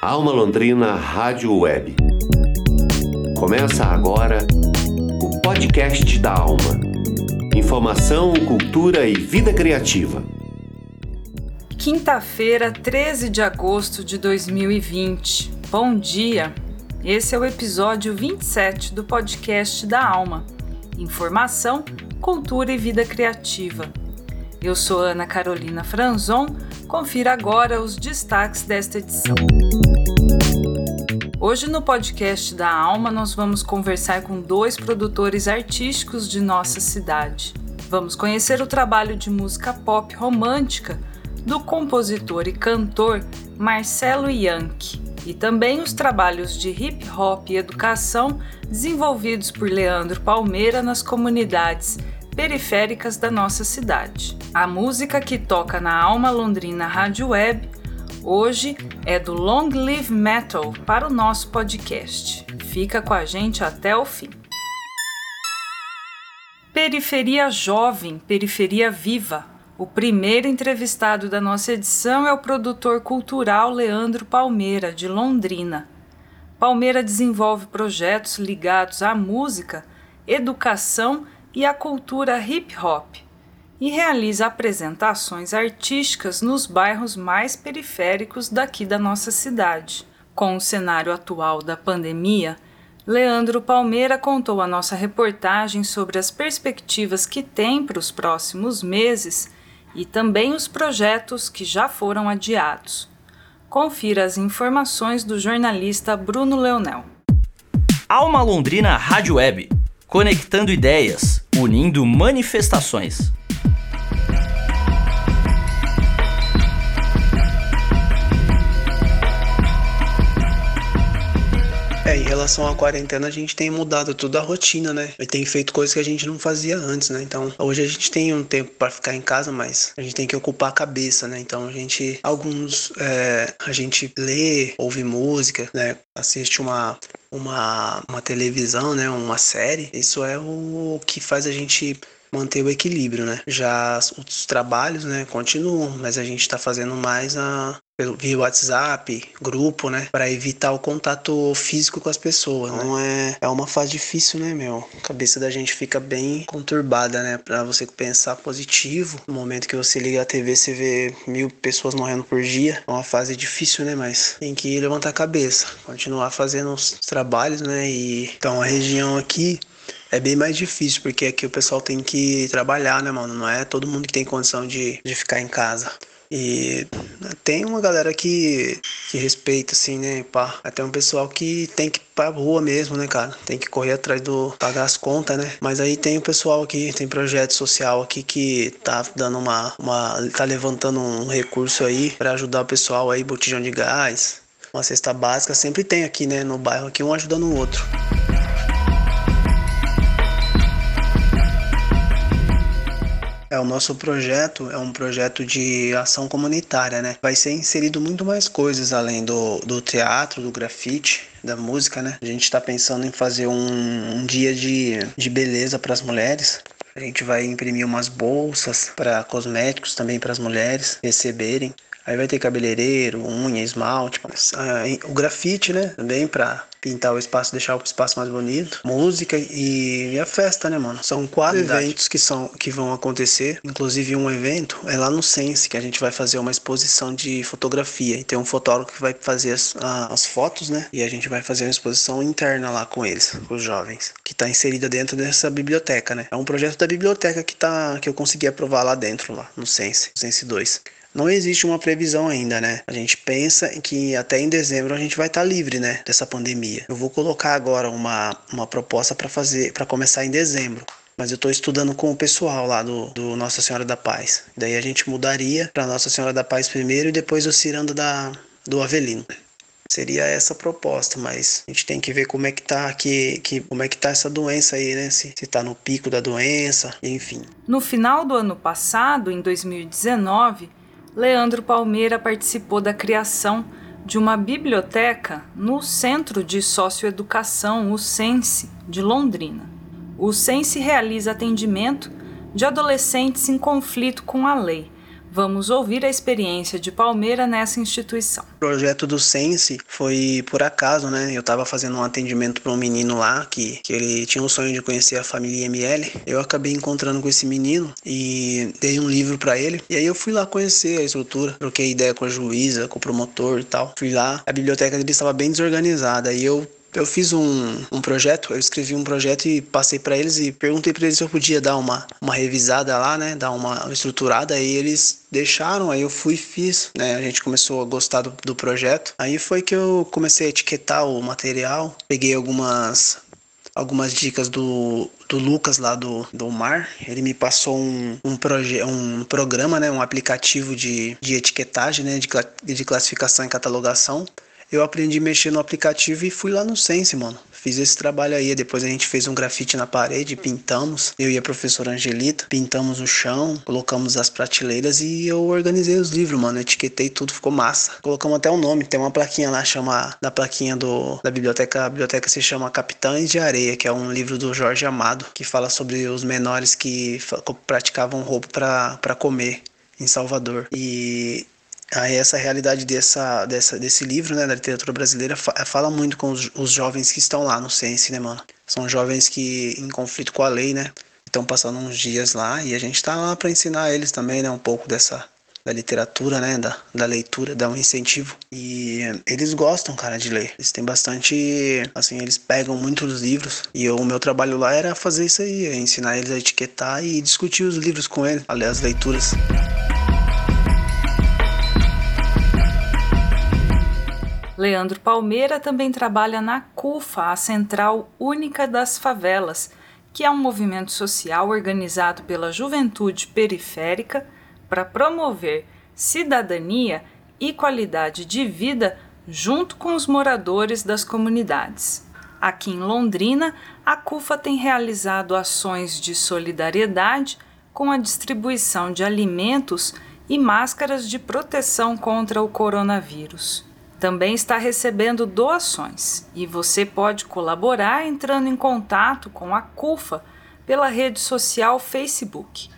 Alma Londrina Rádio Web. Começa agora o podcast da Alma. Informação, cultura e vida criativa. Quinta-feira, 13 de agosto de 2020. Bom dia! Esse é o episódio 27 do podcast da Alma. Informação, cultura e vida criativa. Eu sou Ana Carolina Franzon. Confira agora os destaques desta edição. Hoje no podcast da Alma nós vamos conversar com dois produtores artísticos de nossa cidade. Vamos conhecer o trabalho de música pop romântica do compositor e cantor Marcelo Yankee e também os trabalhos de hip hop e educação desenvolvidos por Leandro Palmeira nas comunidades periféricas da nossa cidade. A música que toca na Alma Londrina Rádio Web hoje é do Long Live Metal para o nosso podcast. Fica com a gente até o fim. Periferia Jovem, Periferia Viva. O primeiro entrevistado da nossa edição é o produtor cultural Leandro Palmeira, de Londrina. Palmeira desenvolve projetos ligados à música, educação e à cultura hip hop e realiza apresentações artísticas nos bairros mais periféricos daqui da nossa cidade. Com o cenário atual da pandemia, Leandro Palmeira contou a nossa reportagem sobre as perspectivas que tem para os próximos meses e também os projetos que já foram adiados. Confira as informações do jornalista Bruno Leonel. Alma Londrina Rádio Web, conectando ideias, unindo manifestações. Relação à quarentena, a gente tem mudado toda a rotina, né? E tem feito coisas que a gente não fazia antes, né? Então, hoje a gente tem um tempo para ficar em casa, mas a gente tem que ocupar a cabeça, né? Então, a gente, alguns, é, a gente lê, ouve música, né? Assiste uma, uma, uma televisão, né? Uma série. Isso é o que faz a gente manter o equilíbrio, né? Já os trabalhos, né, continuam, mas a gente está fazendo mais a pelo via WhatsApp, grupo, né, para evitar o contato físico com as pessoas. Né? Então é é uma fase difícil, né, meu? A cabeça da gente fica bem conturbada, né, para você pensar positivo. No momento que você liga a TV, você vê mil pessoas morrendo por dia. É uma fase difícil, né, mas tem que levantar a cabeça, continuar fazendo os trabalhos, né? E então a região aqui é bem mais difícil, porque aqui o pessoal tem que trabalhar, né, mano? Não é todo mundo que tem condição de, de ficar em casa. E tem uma galera que, que respeita, assim, né, pá. Até um pessoal que tem que ir pra rua mesmo, né, cara? Tem que correr atrás do... pagar as contas, né? Mas aí tem o pessoal aqui, tem projeto social aqui que tá dando uma... uma tá levantando um recurso aí para ajudar o pessoal aí, botijão de gás, uma cesta básica. Sempre tem aqui, né, no bairro aqui, um ajudando o outro. É, o nosso projeto é um projeto de ação comunitária, né? Vai ser inserido muito mais coisas além do, do teatro, do grafite, da música, né? A gente está pensando em fazer um, um dia de, de beleza para as mulheres. A gente vai imprimir umas bolsas para cosméticos também para as mulheres receberem. Aí vai ter cabeleireiro, unha, esmalte, ah, o grafite, né? Também para pintar o espaço, deixar o espaço mais bonito, música e, e a festa, né, mano? São quatro Verdade. eventos que são que vão acontecer. Inclusive um evento é lá no Sense que a gente vai fazer uma exposição de fotografia e tem um fotógrafo que vai fazer as, as fotos, né? E a gente vai fazer uma exposição interna lá com eles, com os jovens, que está inserida dentro dessa biblioteca, né? É um projeto da biblioteca que tá que eu consegui aprovar lá dentro lá no Sense, Sense 2 não existe uma previsão ainda, né? A gente pensa que até em dezembro a gente vai estar tá livre, né, dessa pandemia. Eu vou colocar agora uma, uma proposta para fazer, para começar em dezembro. Mas eu estou estudando com o pessoal lá do, do Nossa Senhora da Paz. Daí a gente mudaria para Nossa Senhora da Paz primeiro e depois o Ciranda da, do Avelino. Seria essa a proposta, mas a gente tem que ver como é que tá que, que como é que tá essa doença aí, né? Se, se tá no pico da doença, enfim. No final do ano passado, em 2019, Leandro Palmeira participou da criação de uma biblioteca no Centro de Socioeducação, o SENSE, de Londrina. O SENSE realiza atendimento de adolescentes em conflito com a lei, Vamos ouvir a experiência de Palmeira nessa instituição. O projeto do Sense foi por acaso, né? Eu estava fazendo um atendimento para um menino lá que, que ele tinha o sonho de conhecer a família ML. Eu acabei encontrando com esse menino e dei um livro para ele. E aí eu fui lá conhecer a estrutura, troquei ideia com a juíza, com o promotor e tal. Fui lá, a biblioteca dele estava bem desorganizada. E eu eu fiz um, um projeto, eu escrevi um projeto e passei para eles e perguntei para eles se eu podia dar uma, uma revisada lá, né? Dar uma estruturada. Aí eles deixaram, aí eu fui e fiz, né? A gente começou a gostar do, do projeto. Aí foi que eu comecei a etiquetar o material, peguei algumas algumas dicas do, do Lucas lá do, do Mar. Ele me passou um, um, proje um programa, né, um aplicativo de, de etiquetagem, né, de, de classificação e catalogação eu aprendi a mexer no aplicativo e fui lá no Sense, mano. Fiz esse trabalho aí. Depois a gente fez um grafite na parede, pintamos. Eu e a professora Angelita pintamos o chão, colocamos as prateleiras e eu organizei os livros, mano. etiquetei tudo, ficou massa. Colocamos até o um nome. Tem uma plaquinha lá, chama da plaquinha do da biblioteca. A biblioteca se chama Capitães de Areia, que é um livro do Jorge Amado, que fala sobre os menores que praticavam roubo para comer em Salvador. E Aí essa realidade dessa, dessa, desse livro, né, da literatura brasileira, fala muito com os, os jovens que estão lá no Sense, né, mano? São jovens que, em conflito com a lei, né, estão passando uns dias lá e a gente tá lá para ensinar eles também, né, um pouco dessa da literatura, né, da, da leitura, dar um incentivo. E eles gostam, cara, de ler. Eles têm bastante, assim, eles pegam muitos livros. E eu, o meu trabalho lá era fazer isso aí, é ensinar eles a etiquetar e discutir os livros com eles, ler as leituras. Leandro Palmeira também trabalha na CUFA, a Central Única das Favelas, que é um movimento social organizado pela juventude periférica para promover cidadania e qualidade de vida junto com os moradores das comunidades. Aqui em Londrina, a CUFA tem realizado ações de solidariedade com a distribuição de alimentos e máscaras de proteção contra o coronavírus também está recebendo doações e você pode colaborar entrando em contato com a CUFA pela rede social Facebook.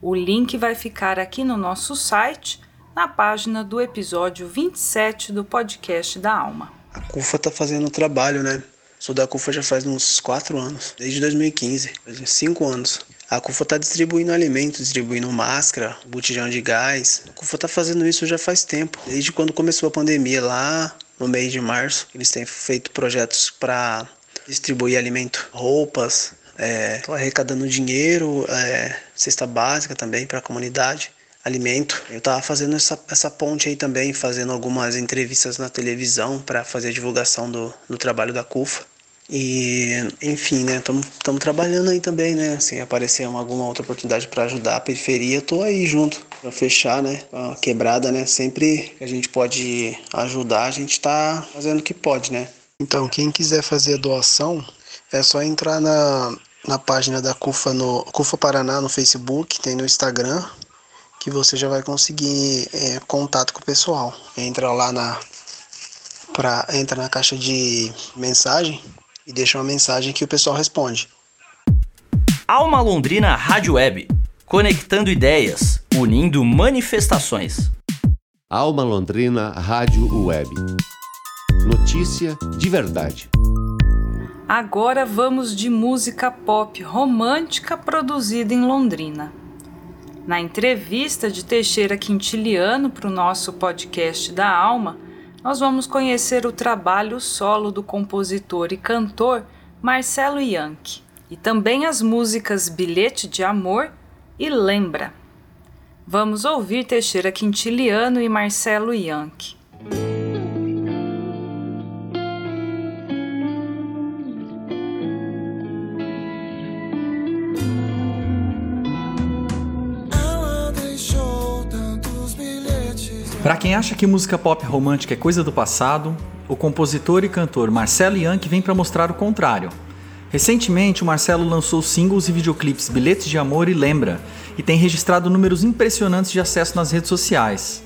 O link vai ficar aqui no nosso site, na página do episódio 27 do podcast da Alma. A CUFA está fazendo trabalho, né? Sou da CUFA já faz uns 4 anos, desde 2015, faz uns 5 anos. A CUFA está distribuindo alimentos, distribuindo máscara, botijão de gás. A CUFA está fazendo isso já faz tempo, desde quando começou a pandemia lá no mês de março. Eles têm feito projetos para distribuir alimento, roupas, é, arrecadando dinheiro, é, cesta básica também para a comunidade, alimento. Eu estava fazendo essa, essa ponte aí também, fazendo algumas entrevistas na televisão para fazer a divulgação do, do trabalho da CUFA. E, enfim, né, estamos trabalhando aí também, né? Se aparecer alguma outra oportunidade para ajudar a periferia, tô aí junto para fechar, né? A quebrada, né? Sempre que a gente pode ajudar, a gente tá fazendo o que pode, né? Então, quem quiser fazer a doação, é só entrar na, na página da CUFA no CUFA Paraná no Facebook, tem no Instagram, que você já vai conseguir é, contato com o pessoal. Entra lá na pra, entra na caixa de mensagem e deixa uma mensagem que o pessoal responde. Alma Londrina Rádio Web, conectando ideias, unindo manifestações. Alma Londrina Rádio Web. Notícia de verdade. Agora vamos de música pop romântica produzida em Londrina. Na entrevista de Teixeira Quintiliano para o nosso podcast da Alma, nós vamos conhecer o trabalho solo do compositor e cantor Marcelo Yankee e também as músicas Bilhete de Amor e Lembra. Vamos ouvir Teixeira Quintiliano e Marcelo Yankee. Para quem acha que música pop romântica é coisa do passado, o compositor e cantor Marcelo Yankee vem para mostrar o contrário. Recentemente, o Marcelo lançou singles e videoclipes Bilhetes de Amor e Lembra, e tem registrado números impressionantes de acesso nas redes sociais.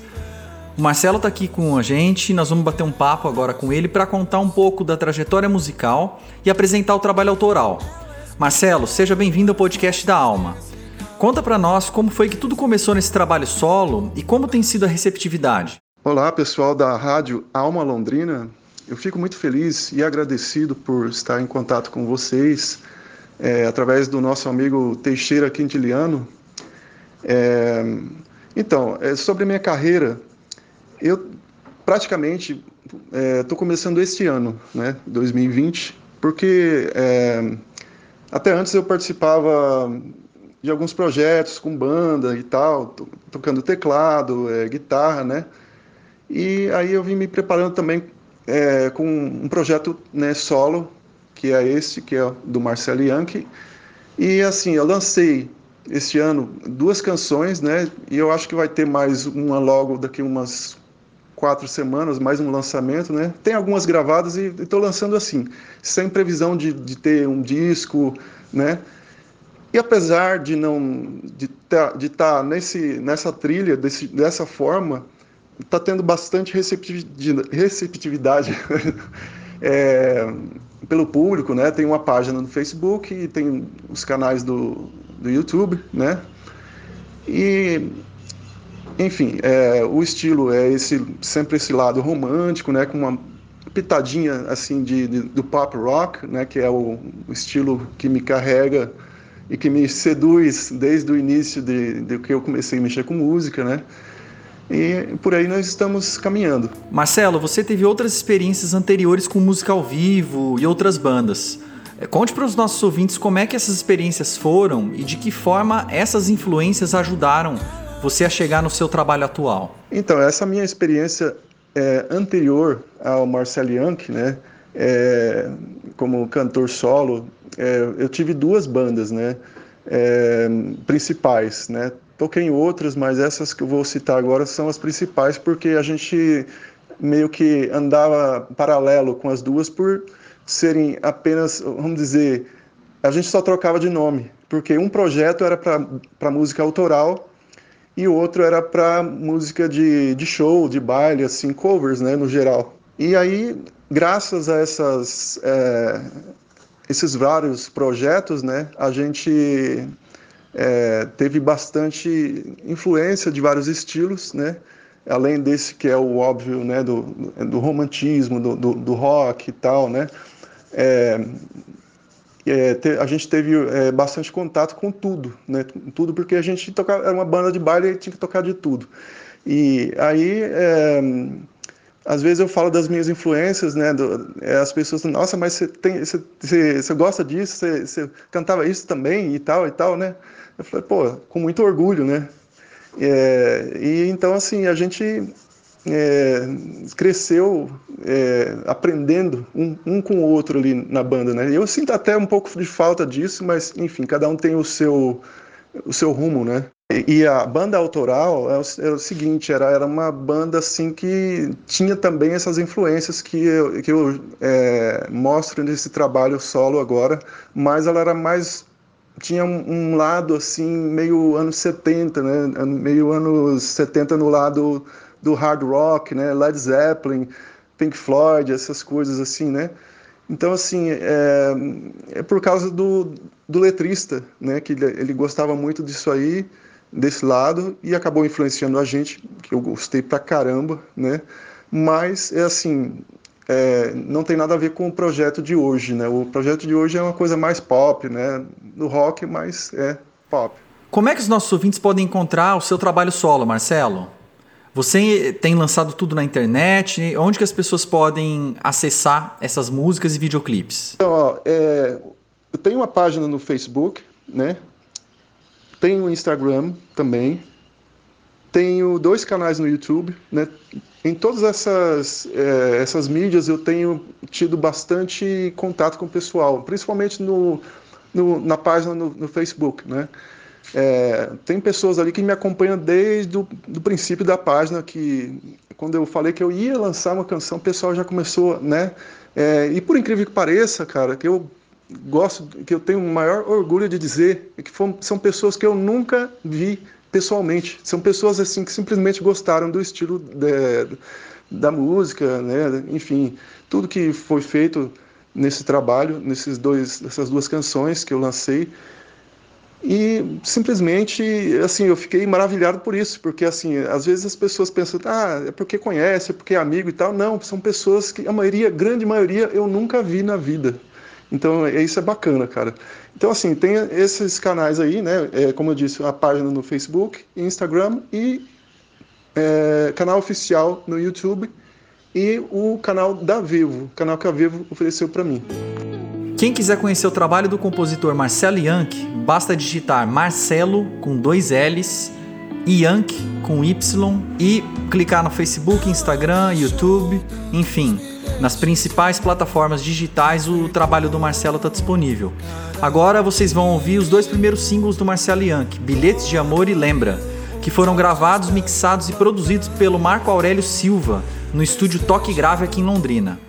O Marcelo está aqui com a gente e nós vamos bater um papo agora com ele para contar um pouco da trajetória musical e apresentar o trabalho autoral. Marcelo, seja bem-vindo ao podcast da Alma. Conta para nós como foi que tudo começou nesse trabalho solo e como tem sido a receptividade. Olá, pessoal da Rádio Alma Londrina. Eu fico muito feliz e agradecido por estar em contato com vocês é, através do nosso amigo Teixeira Quintiliano. É, então, é, sobre minha carreira, eu praticamente estou é, começando este ano, né, 2020, porque é, até antes eu participava de alguns projetos com banda e tal, tocando teclado, é, guitarra, né? E aí eu vim me preparando também é, com um projeto né, solo, que é esse, que é do Marcelo Yankee. E assim, eu lancei este ano duas canções, né? E eu acho que vai ter mais uma logo daqui umas quatro semanas, mais um lançamento, né? Tem algumas gravadas e estou lançando assim, sem previsão de, de ter um disco, né? E apesar de não de estar tá, de tá nesse nessa trilha desse, dessa forma, está tendo bastante receptividade é, pelo público, né? Tem uma página no Facebook e tem os canais do, do YouTube, né? E enfim, é, o estilo é esse sempre esse lado romântico, né? Com uma pitadinha assim de, de do pop rock, né? Que é o, estilo que me carrega e que me seduz desde o início de, de que eu comecei a mexer com música, né? E por aí nós estamos caminhando. Marcelo, você teve outras experiências anteriores com música ao vivo e outras bandas. É, conte para os nossos ouvintes como é que essas experiências foram e de que forma essas influências ajudaram você a chegar no seu trabalho atual. Então, essa minha experiência é, anterior ao Marcel Yankee, né, é, como cantor solo, é, eu tive duas bandas, né, é, principais, né, Toquei em outras, mas essas que eu vou citar agora são as principais porque a gente meio que andava paralelo com as duas por serem apenas, vamos dizer, a gente só trocava de nome, porque um projeto era para música autoral e o outro era para música de, de show, de baile, assim, covers, né, no geral. E aí, graças a essas, é, esses vários projetos, né, a gente é, teve bastante influência de vários estilos, né? além desse que é o óbvio né, do, do romantismo, do, do, do rock e tal, né? É, é, te, a gente teve é, bastante contato com tudo, né? Tudo porque a gente tocava, era uma banda de baile e tinha que tocar de tudo. E aí, é, às vezes eu falo das minhas influências, né? Do, é, as pessoas, nossa, mas você tem, você, você, gosta disso? Você cantava isso também e tal e tal, né? Eu falei, pô, com muito orgulho, né? É, e então, assim, a gente é, cresceu é, aprendendo um, um, com o outro ali na banda, né? Eu sinto até um pouco de falta disso, mas, enfim, cada um tem o seu, o seu rumo, né? E, a banda autoral é o, é o, seguinte, era, era uma banda, assim, que tinha também essas influências que eu, que eu é, mostro nesse trabalho solo agora, mas ela era mais tinha um, um, lado assim meio anos 70, né? Meio anos 70 no lado do hard rock, né? Led Zeppelin, Pink Floyd, essas coisas assim, né? Então assim é, é por causa do, do letrista, né? Que ele, ele gostava muito disso aí, desse lado e acabou influenciando a gente, que eu gostei pra caramba, né? Mas é assim, é, não tem nada a ver com o projeto de hoje, né? O projeto de hoje é uma coisa mais pop, né? Do rock, mas é pop. Como é que os nossos ouvintes podem encontrar o seu trabalho solo, Marcelo? Você tem lançado tudo na internet? Onde que as pessoas podem acessar essas músicas e videoclipes? Então, ó, é, eu tenho uma página no Facebook, né? Tenho Instagram também. Tenho dois canais no YouTube, né? Em todas essas, é, essas mídias eu tenho tido bastante contato com o pessoal, principalmente no, no na página no, no Facebook, né? É, tem pessoas ali que me acompanham desde o do princípio da página, que quando eu falei que eu ia lançar uma canção, o pessoal já começou, né? É, e por incrível que pareça, cara, que eu gosto, que eu tenho o maior orgulho de dizer, é que foram, são pessoas que eu nunca vi pessoalmente. São pessoas assim que simplesmente gostaram do estilo de, da música, né? Enfim, tudo que foi feito nesse trabalho, nesses dois, nessas duas canções que eu lancei. E simplesmente, assim, eu fiquei maravilhado por isso, porque, assim, às vezes as pessoas pensam, ah, é porque conhece, é porque é amigo e tal. Não, são pessoas que a maioria, grande maioria, eu nunca vi na vida. Então, é, isso é bacana, cara. Então, assim, tem esses canais aí, né? É, como eu disse, a página no Facebook, Instagram e é, canal oficial no YouTube e o canal da Vivo, canal que a Vivo ofereceu para mim. Quem quiser conhecer o trabalho do compositor Marcelo Yankee, basta digitar Marcelo com dois L's, Yankee com Y e clicar no Facebook, Instagram, YouTube, enfim, nas principais plataformas digitais o trabalho do Marcelo está disponível. Agora vocês vão ouvir os dois primeiros singles do Marcelo Yankee, Bilhetes de Amor e Lembra, que foram gravados, mixados e produzidos pelo Marco Aurélio Silva no estúdio Toque Grave aqui em Londrina.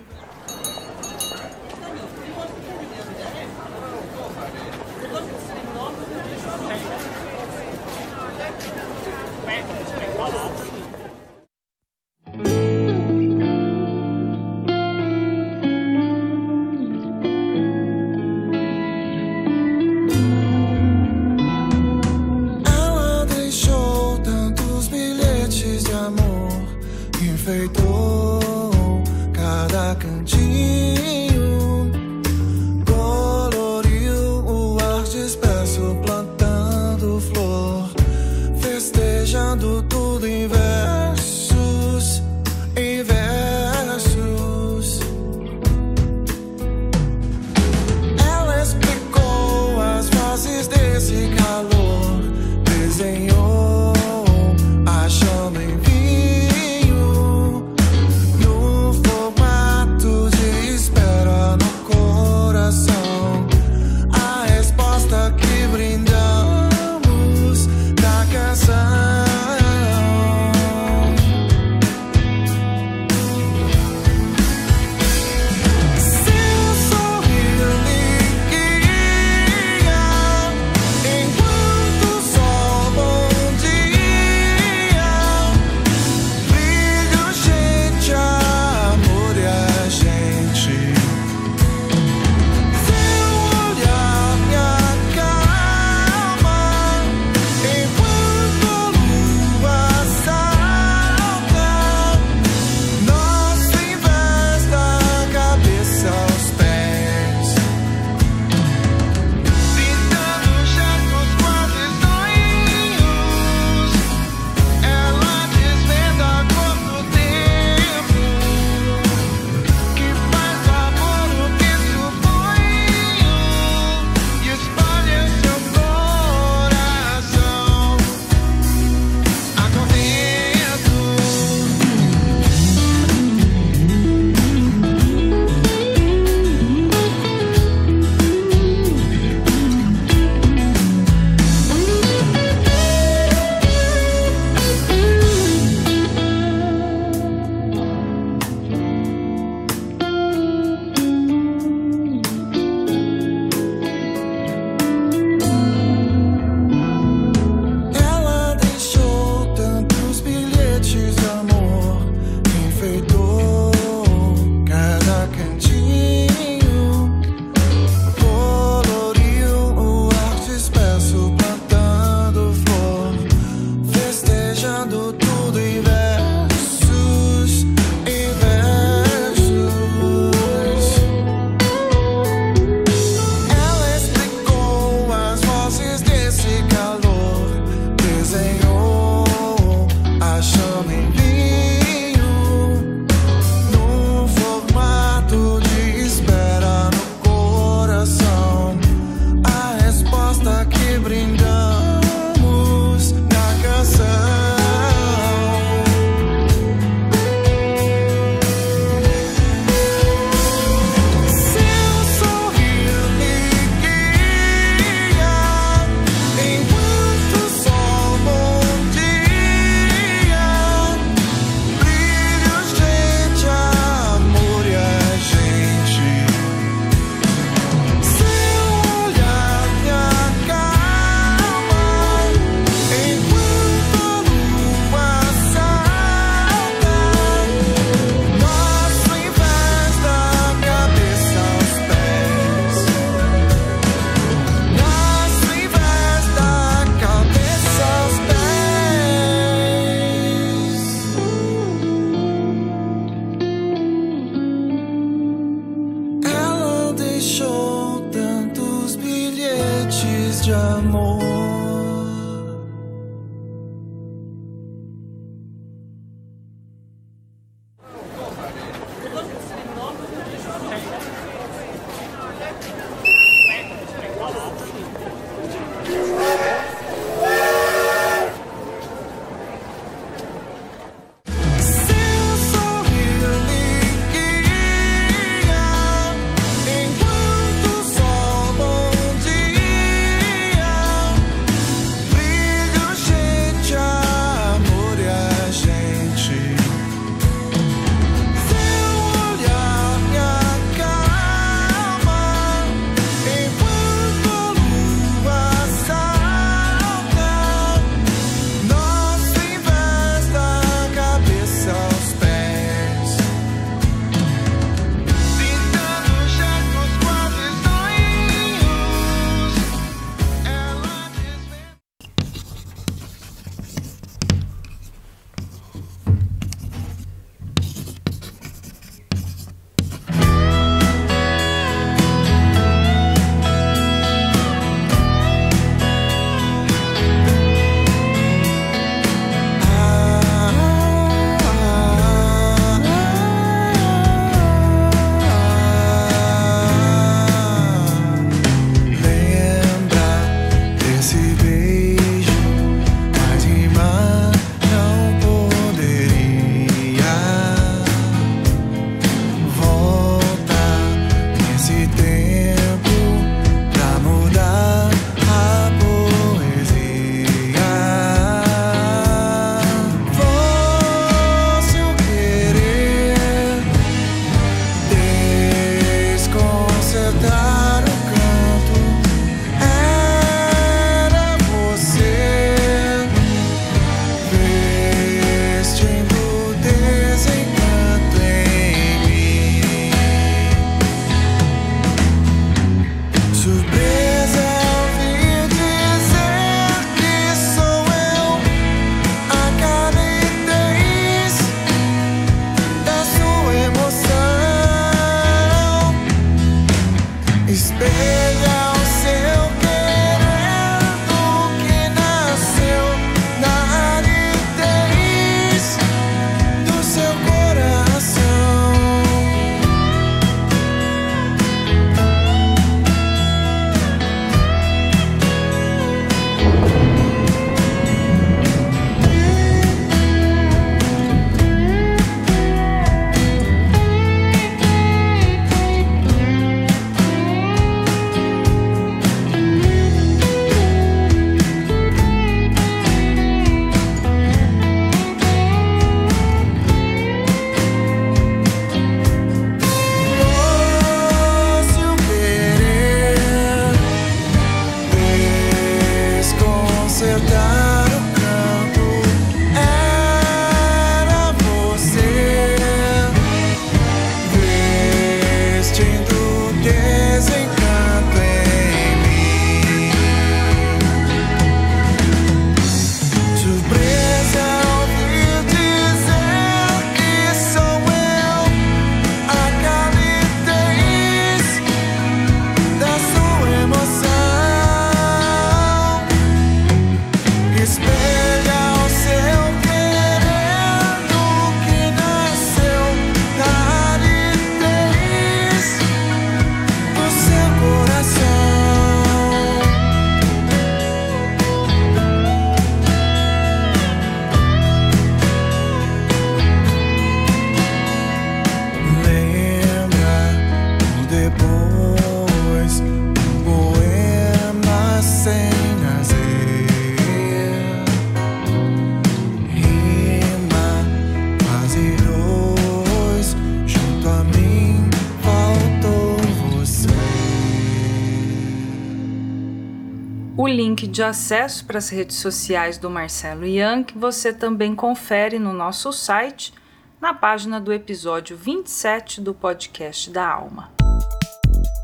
De acesso para as redes sociais do Marcelo Young você também confere no nosso site, na página do episódio 27 do podcast da Alma.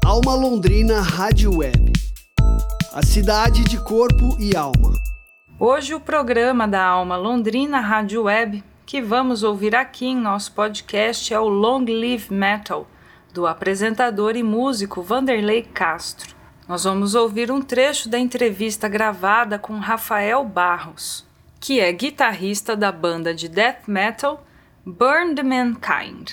Alma Londrina Rádio Web. A cidade de corpo e alma. Hoje o programa da Alma Londrina Rádio Web que vamos ouvir aqui em nosso podcast é o Long Live Metal, do apresentador e músico Vanderlei Castro. Nós vamos ouvir um trecho da entrevista gravada com Rafael Barros, que é guitarrista da banda de death metal Burn the Mankind,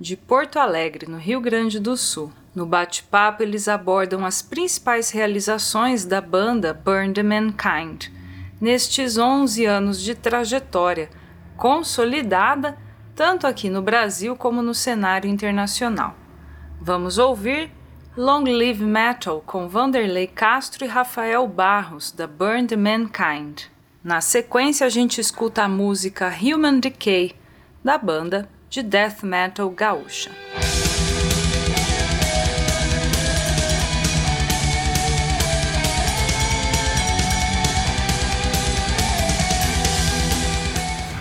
de Porto Alegre, no Rio Grande do Sul. No bate-papo, eles abordam as principais realizações da banda Burn the Mankind nestes 11 anos de trajetória, consolidada tanto aqui no Brasil como no cenário internacional. Vamos ouvir Long Live Metal com Vanderlei Castro e Rafael Barros, da Burn the Mankind. Na sequência, a gente escuta a música Human Decay, da banda de death metal gaúcha.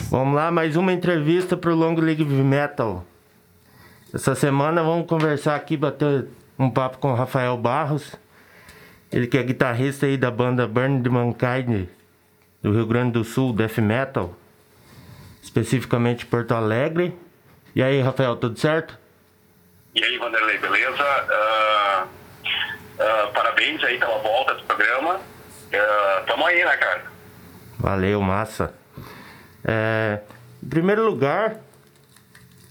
Vamos lá, mais uma entrevista para o Long Live Metal. Essa semana vamos conversar aqui, bater um papo com o Rafael Barros. Ele que é guitarrista aí da banda Burn the Mankind do Rio Grande do Sul, Death Metal especificamente Porto Alegre. E aí, Rafael, tudo certo? E aí, Vanderlei, beleza? Uh, uh, parabéns aí pela volta do programa. Uh, tamo aí, né, cara? Valeu, massa. É, em primeiro lugar,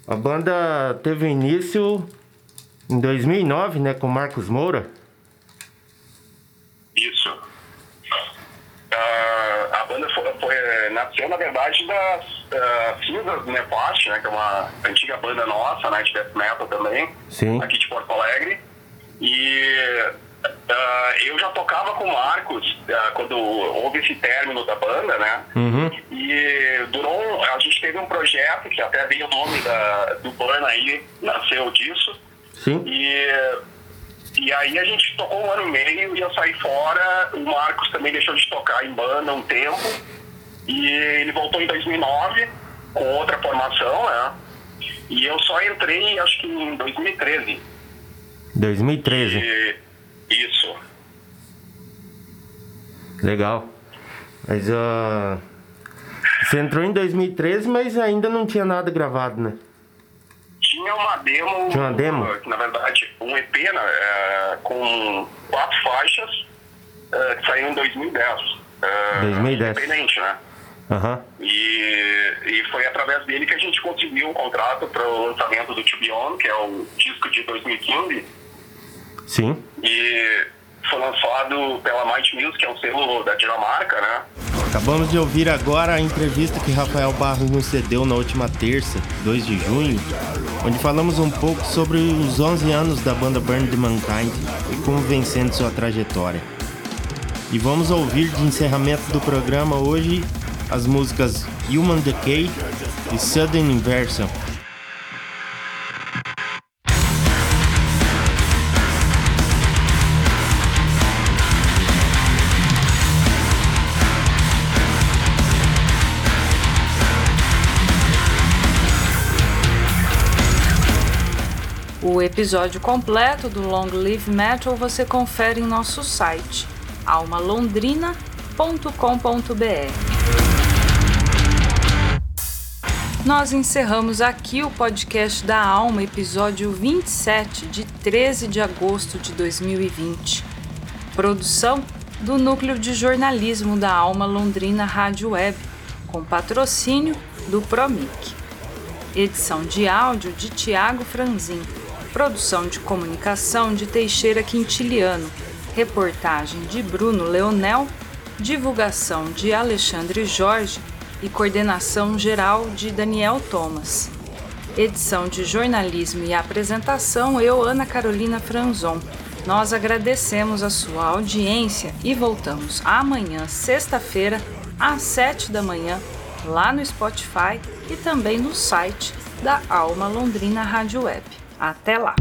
a banda teve início em 2009, né, com Marcos Moura. Isso. Uh, a banda foi, foi, nasceu, na verdade, das uh, Cinzas Nefast, né, que é uma antiga banda nossa, né, de death metal também, Sim. aqui de Porto Alegre. E uh, eu já tocava com o Marcos quando houve esse término da banda, né? Uhum. E durou, a gente teve um projeto, que até veio o nome da, do Burn aí, nasceu disso. Sim. E e aí a gente tocou um ano e meio e eu saí fora. O Marcos também deixou de tocar em banda um tempo. E ele voltou em 2009 com outra formação, né? E eu só entrei, acho que em 2013. 2013? E, isso. Legal. Mas uh, você entrou em 2013, mas ainda não tinha nada gravado, né? Tinha uma demo. Tinha uma demo? Na verdade, um EP né, é, com quatro faixas é, que saiu em 2010. É, 2010. Independente, né? Aham. E, e foi através dele que a gente conseguiu um contrato para o lançamento do To Be On, que é o disco de 2015. Sim. E foi lançado pela Might Music, que é um selo da Dinamarca, né? Acabamos de ouvir agora a entrevista que Rafael Barros nos cedeu na última terça, 2 de junho, onde falamos um pouco sobre os 11 anos da banda Burn the Mankind e como vem sendo sua trajetória. E vamos ouvir de encerramento do programa hoje as músicas Human Decay e Sudden Inversion. Episódio completo do Long Live Metal você confere em nosso site almalondrina.com.br. Nós encerramos aqui o podcast da Alma, episódio 27, de 13 de agosto de 2020. Produção do Núcleo de Jornalismo da Alma Londrina Rádio Web, com patrocínio do Promic. Edição de áudio de Tiago Franzin. Produção de comunicação de Teixeira Quintiliano. Reportagem de Bruno Leonel. Divulgação de Alexandre Jorge e coordenação geral de Daniel Thomas. Edição de jornalismo e apresentação eu, Ana Carolina Franzon. Nós agradecemos a sua audiência e voltamos amanhã, sexta-feira, às sete da manhã, lá no Spotify e também no site da Alma Londrina Rádio Web. Até lá!